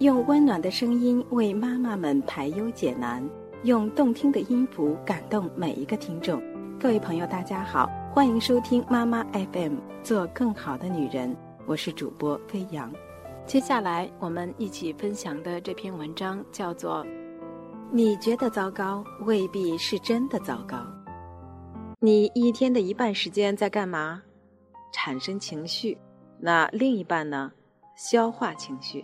用温暖的声音为妈妈们排忧解难，用动听的音符感动每一个听众。各位朋友，大家好，欢迎收听妈妈 FM，做更好的女人。我是主播飞扬。接下来我们一起分享的这篇文章叫做《你觉得糟糕，未必是真的糟糕》。你一天的一半时间在干嘛？产生情绪。那另一半呢？消化情绪。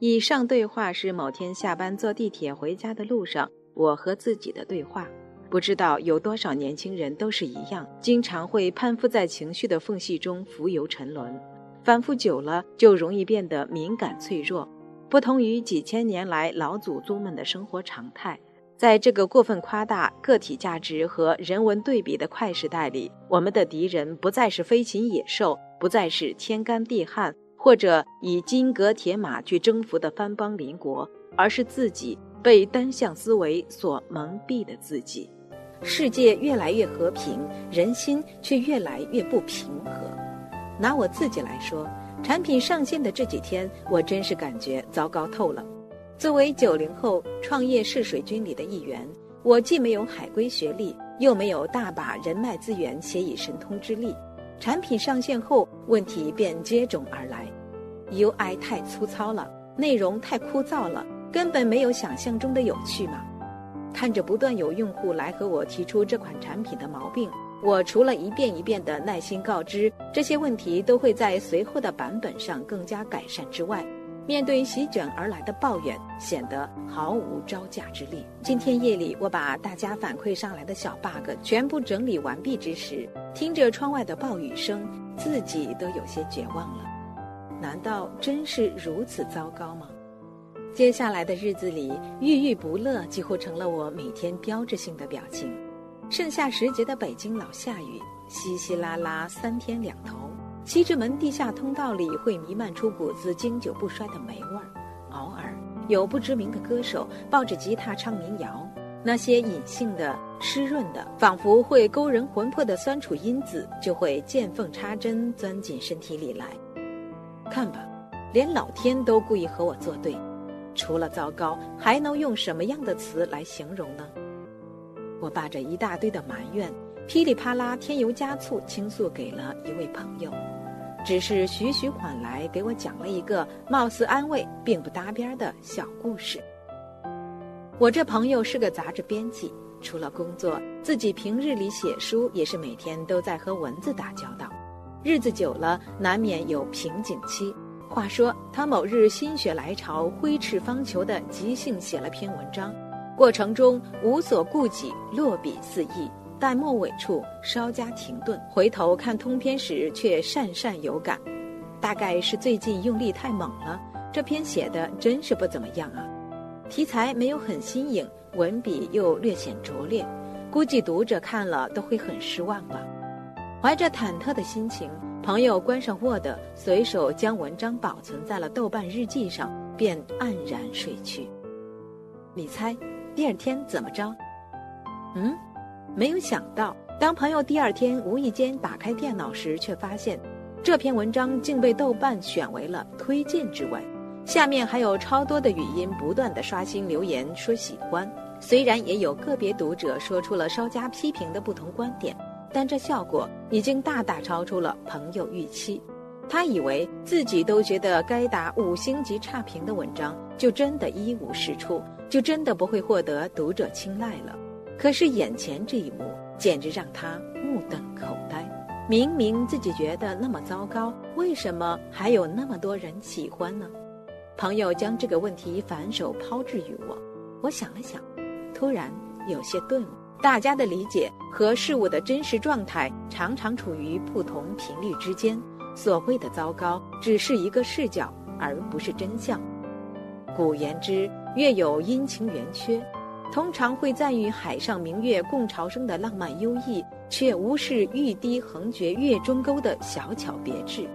以上对话是某天下班坐地铁回家的路上，我和自己的对话。不知道有多少年轻人都是一样，经常会攀附在情绪的缝隙中浮游沉沦，反复久了就容易变得敏感脆弱。不同于几千年来老祖宗们的生活常态，在这个过分夸大个体价值和人文对比的快时代里，我们的敌人不再是飞禽野兽，不再是天干地旱。或者以金戈铁马去征服的藩邦邻国，而是自己被单向思维所蒙蔽的自己。世界越来越和平，人心却越来越不平和。拿我自己来说，产品上线的这几天，我真是感觉糟糕透了。作为九零后创业试水军里的一员，我既没有海归学历，又没有大把人脉资源且以神通之力。产品上线后，问题便接踵而来：UI 太粗糙了，内容太枯燥了，根本没有想象中的有趣嘛。看着不断有用户来和我提出这款产品的毛病，我除了一遍一遍的耐心告知这些问题都会在随后的版本上更加改善之外，面对席卷而来的抱怨，显得毫无招架之力。今天夜里，我把大家反馈上来的小 bug 全部整理完毕之时，听着窗外的暴雨声，自己都有些绝望了。难道真是如此糟糕吗？接下来的日子里，郁郁不乐几乎成了我每天标志性的表情。盛夏时节的北京老下雨，稀稀拉拉，三天两头。西直门地下通道里会弥漫出股子经久不衰的霉味儿，偶尔有不知名的歌手抱着吉他唱民谣，那些隐性的、湿润的、仿佛会勾人魂魄的酸楚因子就会见缝插针钻进身体里来。看吧，连老天都故意和我作对，除了糟糕，还能用什么样的词来形容呢？我把这一大堆的埋怨，噼里啪啦添油加醋倾诉给了一位朋友。只是徐徐缓来，给我讲了一个貌似安慰并不搭边的小故事。我这朋友是个杂志编辑，除了工作，自己平日里写书也是每天都在和文字打交道。日子久了，难免有瓶颈期。话说，他某日心血来潮，挥斥方遒的即兴写了篇文章，过程中无所顾忌，落笔肆意。但末尾处稍加停顿，回头看通篇时却讪讪有感，大概是最近用力太猛了。这篇写的真是不怎么样啊，题材没有很新颖，文笔又略显拙劣，估计读者看了都会很失望吧。怀着忐忑的心情，朋友关上 Word，随手将文章保存在了豆瓣日记上，便黯然睡去。你猜，第二天怎么着？嗯？没有想到，当朋友第二天无意间打开电脑时，却发现这篇文章竟被豆瓣选为了推荐之文。下面还有超多的语音不断的刷新留言说喜欢。虽然也有个别读者说出了稍加批评的不同观点，但这效果已经大大超出了朋友预期。他以为自己都觉得该打五星级差评的文章，就真的一无是处，就真的不会获得读者青睐了。可是眼前这一幕简直让他目瞪口呆。明明自己觉得那么糟糕，为什么还有那么多人喜欢呢？朋友将这个问题反手抛掷于我，我想了想，突然有些顿悟。大家的理解和事物的真实状态常常处于不同频率之间。所谓的糟糕，只是一个视角，而不是真相。古言之，月有阴晴圆缺。通常会赞誉海上明月共潮生的浪漫优异，却无视玉堤横绝月中沟的小巧别致。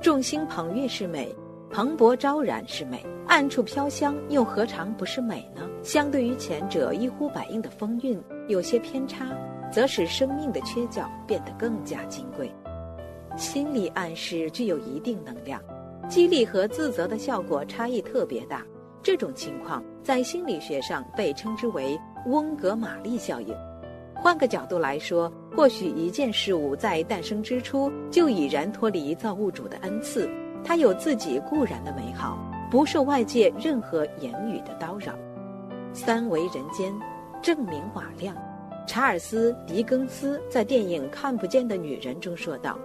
众星捧月是美，蓬勃昭然是美，暗处飘香又何尝不是美呢？相对于前者一呼百应的风韵，有些偏差，则使生命的缺角变得更加金贵。心理暗示具有一定能量，激励和自责的效果差异特别大。这种情况在心理学上被称之为翁格玛丽效应。换个角度来说，或许一件事物在诞生之初就已然脱离造物主的恩赐，它有自己固然的美好，不受外界任何言语的叨扰。三维人间，证明瓦亮。查尔斯·狄更斯在电影《看不见的女人》中说道：“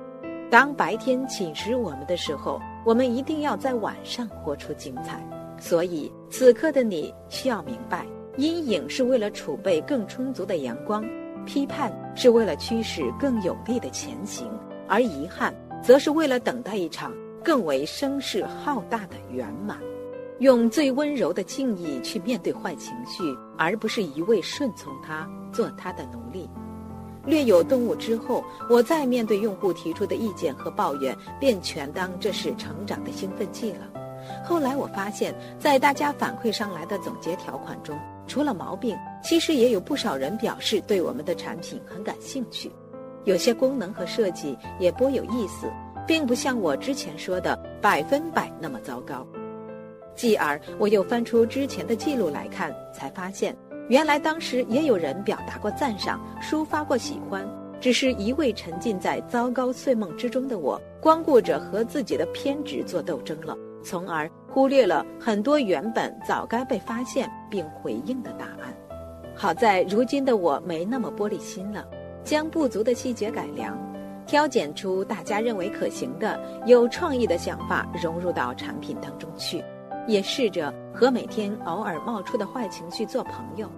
当白天侵蚀我们的时候，我们一定要在晚上活出精彩。所以，此刻的你需要明白，阴影是为了储备更充足的阳光，批判是为了驱使更有力的前行，而遗憾则是为了等待一场更为声势浩大的圆满。用最温柔的敬意去面对坏情绪，而不是一味顺从他。”做他的奴隶，略有顿悟之后，我再面对用户提出的意见和抱怨，便全当这是成长的兴奋剂了。后来我发现，在大家反馈上来的总结条款中，除了毛病，其实也有不少人表示对我们的产品很感兴趣，有些功能和设计也颇有意思，并不像我之前说的百分百那么糟糕。继而，我又翻出之前的记录来看，才发现。原来当时也有人表达过赞赏，抒发过喜欢，只是一味沉浸在糟糕睡梦之中的我，光顾着和自己的偏执做斗争了，从而忽略了很多原本早该被发现并回应的答案。好在如今的我没那么玻璃心了，将不足的细节改良，挑拣出大家认为可行的、有创意的想法融入到产品当中去。也试着和每天偶尔冒出的坏情绪做朋友。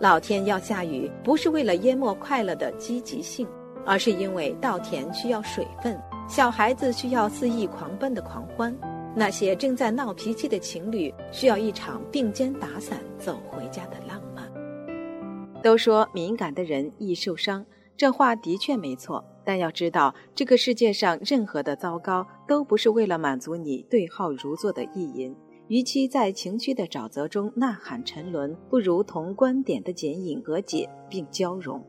老天要下雨，不是为了淹没快乐的积极性，而是因为稻田需要水分，小孩子需要肆意狂奔的狂欢，那些正在闹脾气的情侣需要一场并肩打伞走回家的浪漫。都说敏感的人易受伤，这话的确没错。但要知道，这个世界上任何的糟糕都不是为了满足你对号入座的意淫。与其在情绪的沼泽中呐喊沉沦，不如同观点的剪影和解并交融。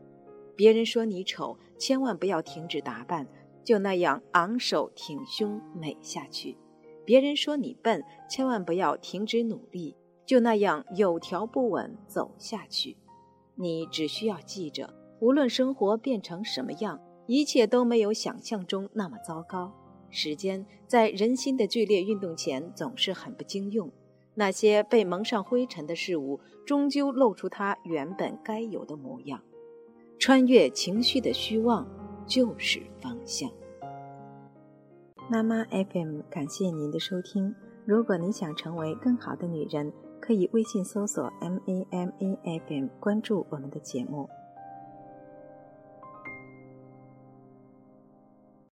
别人说你丑，千万不要停止打扮，就那样昂首挺胸美下去；别人说你笨，千万不要停止努力，就那样有条不紊走下去。你只需要记着，无论生活变成什么样。一切都没有想象中那么糟糕。时间在人心的剧烈运动前总是很不经用。那些被蒙上灰尘的事物，终究露出它原本该有的模样。穿越情绪的虚妄，就是方向。妈妈 FM，感谢您的收听。如果你想成为更好的女人，可以微信搜索 M A M A F M，关注我们的节目。